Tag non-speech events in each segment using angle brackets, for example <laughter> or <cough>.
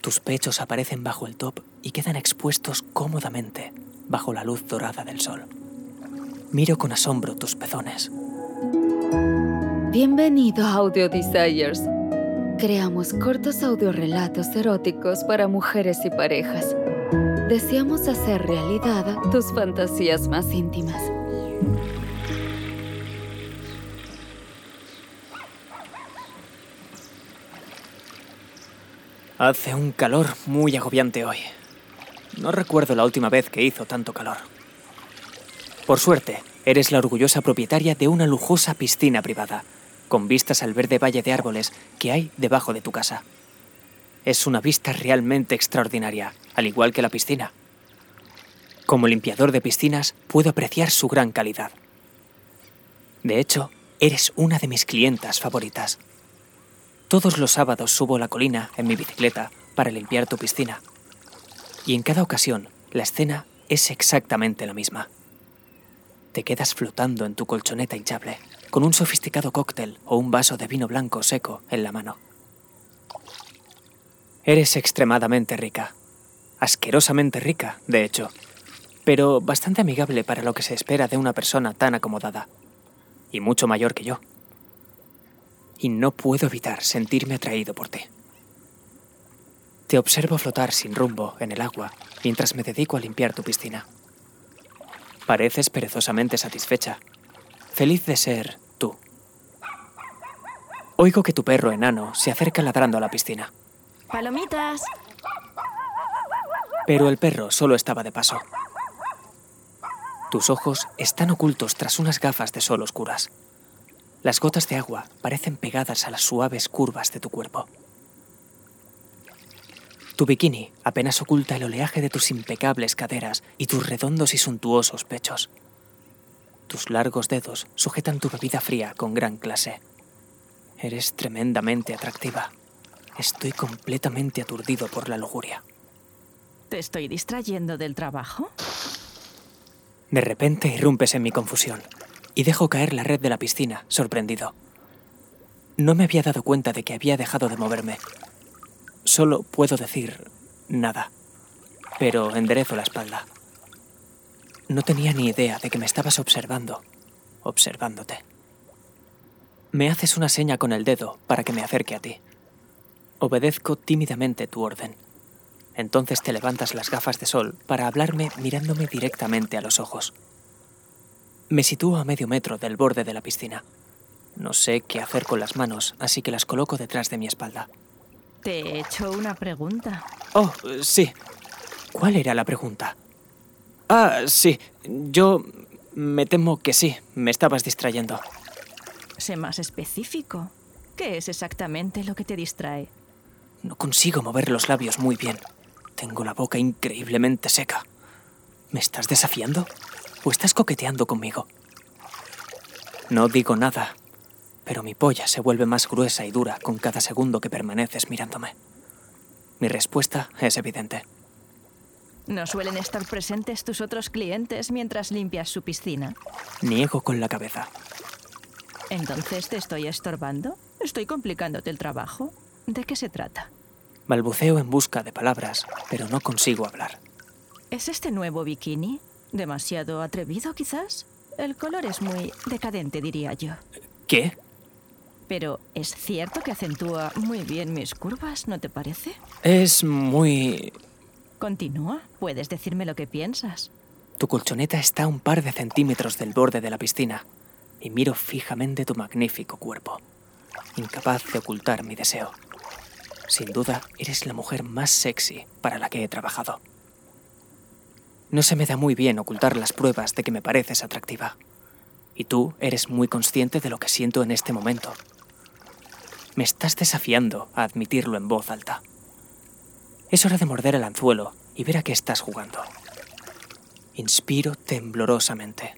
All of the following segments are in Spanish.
Tus pechos aparecen bajo el top y quedan expuestos cómodamente bajo la luz dorada del sol. Miro con asombro tus pezones. Bienvenido a Audio Desires. Creamos cortos audiorelatos eróticos para mujeres y parejas. Deseamos hacer realidad tus fantasías más íntimas. Hace un calor muy agobiante hoy. No recuerdo la última vez que hizo tanto calor. Por suerte, eres la orgullosa propietaria de una lujosa piscina privada, con vistas al verde valle de árboles que hay debajo de tu casa. Es una vista realmente extraordinaria, al igual que la piscina. Como limpiador de piscinas, puedo apreciar su gran calidad. De hecho, eres una de mis clientas favoritas. Todos los sábados subo la colina en mi bicicleta para limpiar tu piscina. Y en cada ocasión, la escena es exactamente la misma. Te quedas flotando en tu colchoneta hinchable, con un sofisticado cóctel o un vaso de vino blanco seco en la mano. Eres extremadamente rica. Asquerosamente rica, de hecho. Pero bastante amigable para lo que se espera de una persona tan acomodada. Y mucho mayor que yo y no puedo evitar sentirme atraído por ti. Te observo flotar sin rumbo en el agua mientras me dedico a limpiar tu piscina. Pareces perezosamente satisfecha, feliz de ser tú. Oigo que tu perro enano se acerca ladrando a la piscina. Palomitas. Pero el perro solo estaba de paso. Tus ojos están ocultos tras unas gafas de sol oscuras. Las gotas de agua parecen pegadas a las suaves curvas de tu cuerpo. Tu bikini apenas oculta el oleaje de tus impecables caderas y tus redondos y suntuosos pechos. Tus largos dedos sujetan tu bebida fría con gran clase. Eres tremendamente atractiva. Estoy completamente aturdido por la lujuria. ¿Te estoy distrayendo del trabajo? De repente irrumpes en mi confusión y dejo caer la red de la piscina, sorprendido. No me había dado cuenta de que había dejado de moverme. Solo puedo decir nada, pero enderezo la espalda. No tenía ni idea de que me estabas observando, observándote. Me haces una seña con el dedo para que me acerque a ti. Obedezco tímidamente tu orden. Entonces te levantas las gafas de sol para hablarme mirándome directamente a los ojos. Me sitúo a medio metro del borde de la piscina. No sé qué hacer con las manos, así que las coloco detrás de mi espalda. Te he hecho una pregunta. Oh, sí. ¿Cuál era la pregunta? Ah, sí. Yo me temo que sí. Me estabas distrayendo. Sé más específico. ¿Qué es exactamente lo que te distrae? No consigo mover los labios muy bien. Tengo la boca increíblemente seca. ¿Me estás desafiando? ¿O estás coqueteando conmigo? No digo nada, pero mi polla se vuelve más gruesa y dura con cada segundo que permaneces mirándome. Mi respuesta es evidente. ¿No suelen estar presentes tus otros clientes mientras limpias su piscina? Niego con la cabeza. ¿Entonces te estoy estorbando? ¿Estoy complicándote el trabajo? ¿De qué se trata? Balbuceo en busca de palabras, pero no consigo hablar. ¿Es este nuevo bikini? ¿Demasiado atrevido, quizás? El color es muy decadente, diría yo. ¿Qué? Pero es cierto que acentúa muy bien mis curvas, ¿no te parece? Es muy... Continúa. Puedes decirme lo que piensas. Tu colchoneta está a un par de centímetros del borde de la piscina y miro fijamente tu magnífico cuerpo, incapaz de ocultar mi deseo. Sin duda, eres la mujer más sexy para la que he trabajado. No se me da muy bien ocultar las pruebas de que me pareces atractiva. Y tú eres muy consciente de lo que siento en este momento. Me estás desafiando a admitirlo en voz alta. Es hora de morder el anzuelo y ver a qué estás jugando. Inspiro temblorosamente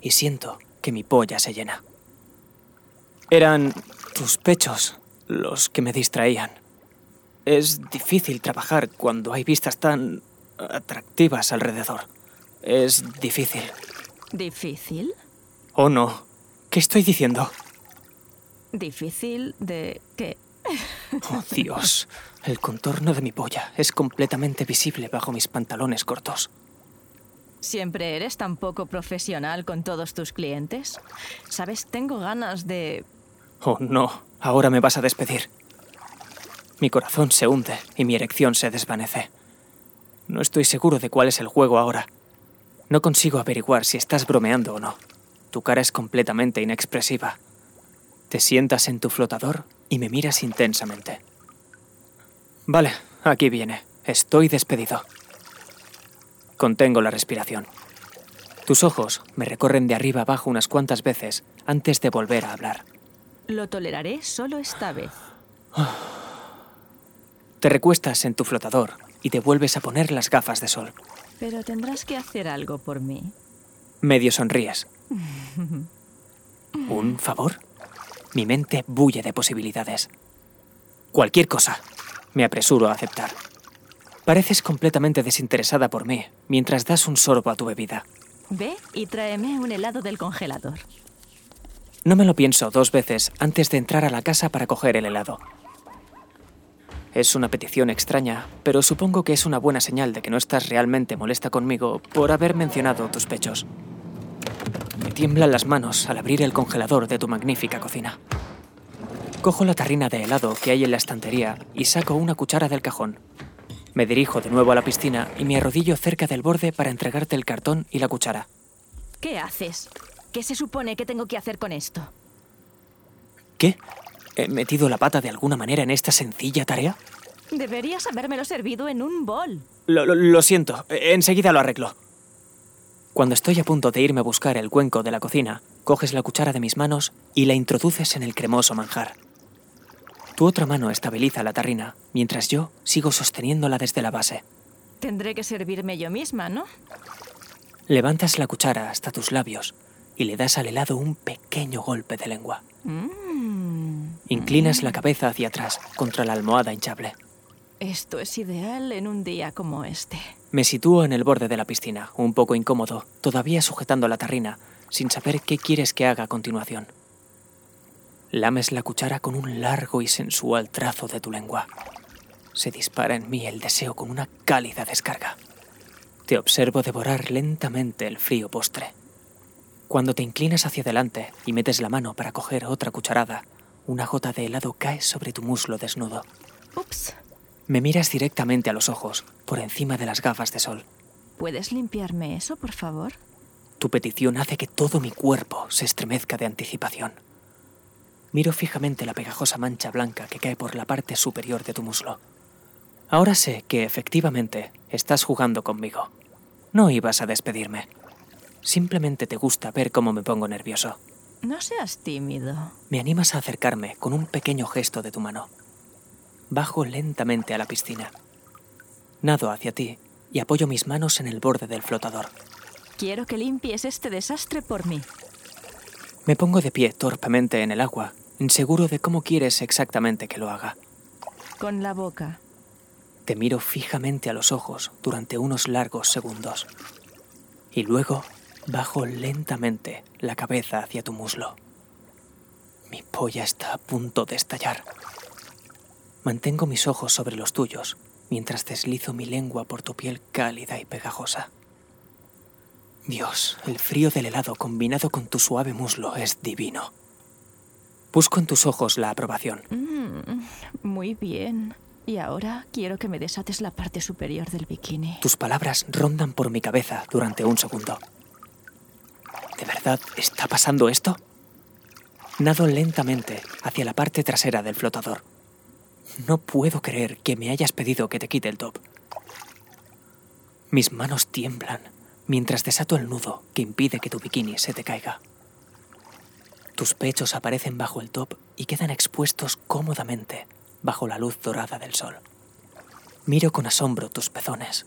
y siento que mi polla se llena. Eran tus pechos los que me distraían. Es difícil trabajar cuando hay vistas tan atractivas alrededor. Es difícil. ¿Difícil? ¿O no? ¿Qué estoy diciendo? ¿Difícil de qué? <laughs> Oh, Dios. El contorno de mi polla es completamente visible bajo mis pantalones cortos. ¿Siempre eres tan poco profesional con todos tus clientes? Sabes, tengo ganas de... Oh, no. Ahora me vas a despedir. Mi corazón se hunde y mi erección se desvanece. No estoy seguro de cuál es el juego ahora. No consigo averiguar si estás bromeando o no. Tu cara es completamente inexpresiva. Te sientas en tu flotador y me miras intensamente. Vale, aquí viene. Estoy despedido. Contengo la respiración. Tus ojos me recorren de arriba abajo unas cuantas veces antes de volver a hablar. Lo toleraré solo esta vez. Te recuestas en tu flotador y te vuelves a poner las gafas de sol. Pero tendrás que hacer algo por mí. Medio sonríes. <laughs> ¿Un favor? Mi mente bulle de posibilidades. Cualquier cosa. Me apresuro a aceptar. Pareces completamente desinteresada por mí mientras das un sorbo a tu bebida. Ve y tráeme un helado del congelador. No me lo pienso dos veces antes de entrar a la casa para coger el helado. Es una petición extraña, pero supongo que es una buena señal de que no estás realmente molesta conmigo por haber mencionado tus pechos. Me tiemblan las manos al abrir el congelador de tu magnífica cocina. Cojo la tarrina de helado que hay en la estantería y saco una cuchara del cajón. Me dirijo de nuevo a la piscina y me arrodillo cerca del borde para entregarte el cartón y la cuchara. ¿Qué haces? ¿Qué se supone que tengo que hacer con esto? ¿Qué? ¿He metido la pata de alguna manera en esta sencilla tarea? Deberías habérmelo servido en un bol. Lo, lo- lo siento, enseguida lo arreglo. Cuando estoy a punto de irme a buscar el cuenco de la cocina, coges la cuchara de mis manos y la introduces en el cremoso manjar. Tu otra mano estabiliza la tarrina, mientras yo sigo sosteniéndola desde la base. Tendré que servirme yo misma, ¿no? Levantas la cuchara hasta tus labios y le das al helado un pequeño golpe de lengua. Mm, Inclinas la cabeza hacia atrás contra la almohada hinchable. esto es ideal en un día como este. Me sitúo en el borde de la piscina, un poco incómodo, todavía sujetando la tarrina, sin saber qué quieres que haga a continuación. Lames la cuchara con un largo y sensual trazo de tu lengua. Se dispara en mí el deseo con una cálida descarga. Te observo devorar lentamente el frío postre. Cuando te inclinas hacia adelante y metes la mano para coger otra cucharada, una gota de helado cae sobre tu muslo desnudo. Ups. Me miras directamente a los ojos, por encima de las gafas de sol. ¿Puedes limpiarme eso, por favor? Tu petición hace que todo mi cuerpo se estremezca de anticipación. Miro fijamente la pegajosa mancha blanca que cae por la parte superior de tu muslo. Ahora sé que efectivamente estás jugando conmigo. No ibas a despedirme. Simplemente te gusta ver cómo me pongo nervioso. No seas tímido. Me animas a acercarme con un pequeño gesto de tu mano. Bajo lentamente a la piscina. Nado hacia ti y apoyo mis manos en el borde del flotador. Quiero que limpies este desastre por mí. Me pongo de pie torpemente en el agua, inseguro de cómo quieres exactamente que lo haga. Con la boca. Te miro fijamente a los ojos durante unos largos segundos. Y luego bajo lentamente la cabeza hacia tu muslo. Mi polla está a punto de estallar. Mantengo mis ojos sobre los tuyos mientras deslizo mi lengua por tu piel cálida y pegajosa. Dios, el frío del helado combinado con tu suave muslo es divino. Busco en tus ojos la aprobación. Mm, muy bien. Y ahora quiero que me desates la parte superior del bikini. Tus palabras rondan por mi cabeza durante un segundo. ¿De verdad está pasando esto? Nado lentamente hacia la parte trasera del flotador. No puedo creer que me hayas pedido que te quite el top. Mis manos tiemblan mientras desato el nudo que impide que tu bikini se te caiga. Tus pechos aparecen bajo el top y quedan expuestos cómodamente bajo la luz dorada del sol. Miro con asombro tus pezones,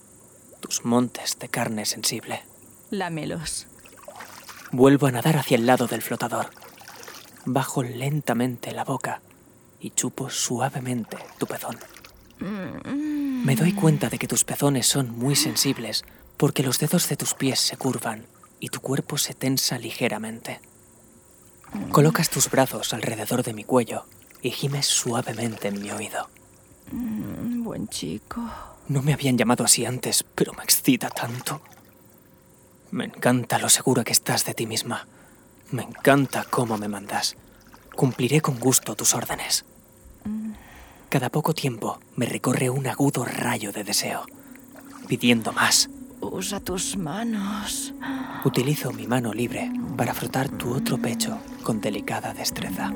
tus montes de carne sensible. Lámelos. Vuelvo a nadar hacia el lado del flotador. Bajo lentamente la boca y chupo suavemente tu pezón. Me doy cuenta de que tus pezones son muy sensibles porque los dedos de tus pies se curvan y tu cuerpo se tensa ligeramente. Colocas tus brazos alrededor de mi cuello y gimes suavemente en mi oído. Mm, buen chico. No me habían llamado así antes, pero me excita tanto. Me encanta lo segura que estás de ti misma. Me encanta cómo me mandas. Cumpliré con gusto tus órdenes. Cada poco tiempo me recorre un agudo rayo de deseo, pidiendo más. Usa tus manos. Utilizo mi mano libre para frotar tu otro pecho con delicada destreza.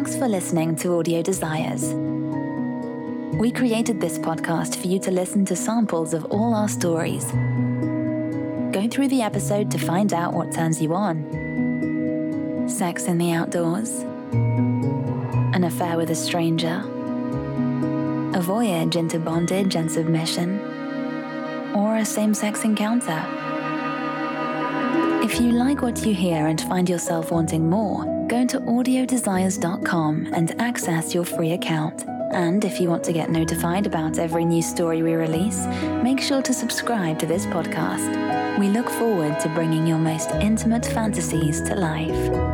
Thanks for listening to Audio Desires. We created this podcast for you to listen to samples of all our stories. Go through the episode to find out what turns you on sex in the outdoors, an affair with a stranger, a voyage into bondage and submission, or a same sex encounter. If you like what you hear and find yourself wanting more, go to audiodesires.com and access your free account. And if you want to get notified about every new story we release, make sure to subscribe to this podcast. We look forward to bringing your most intimate fantasies to life.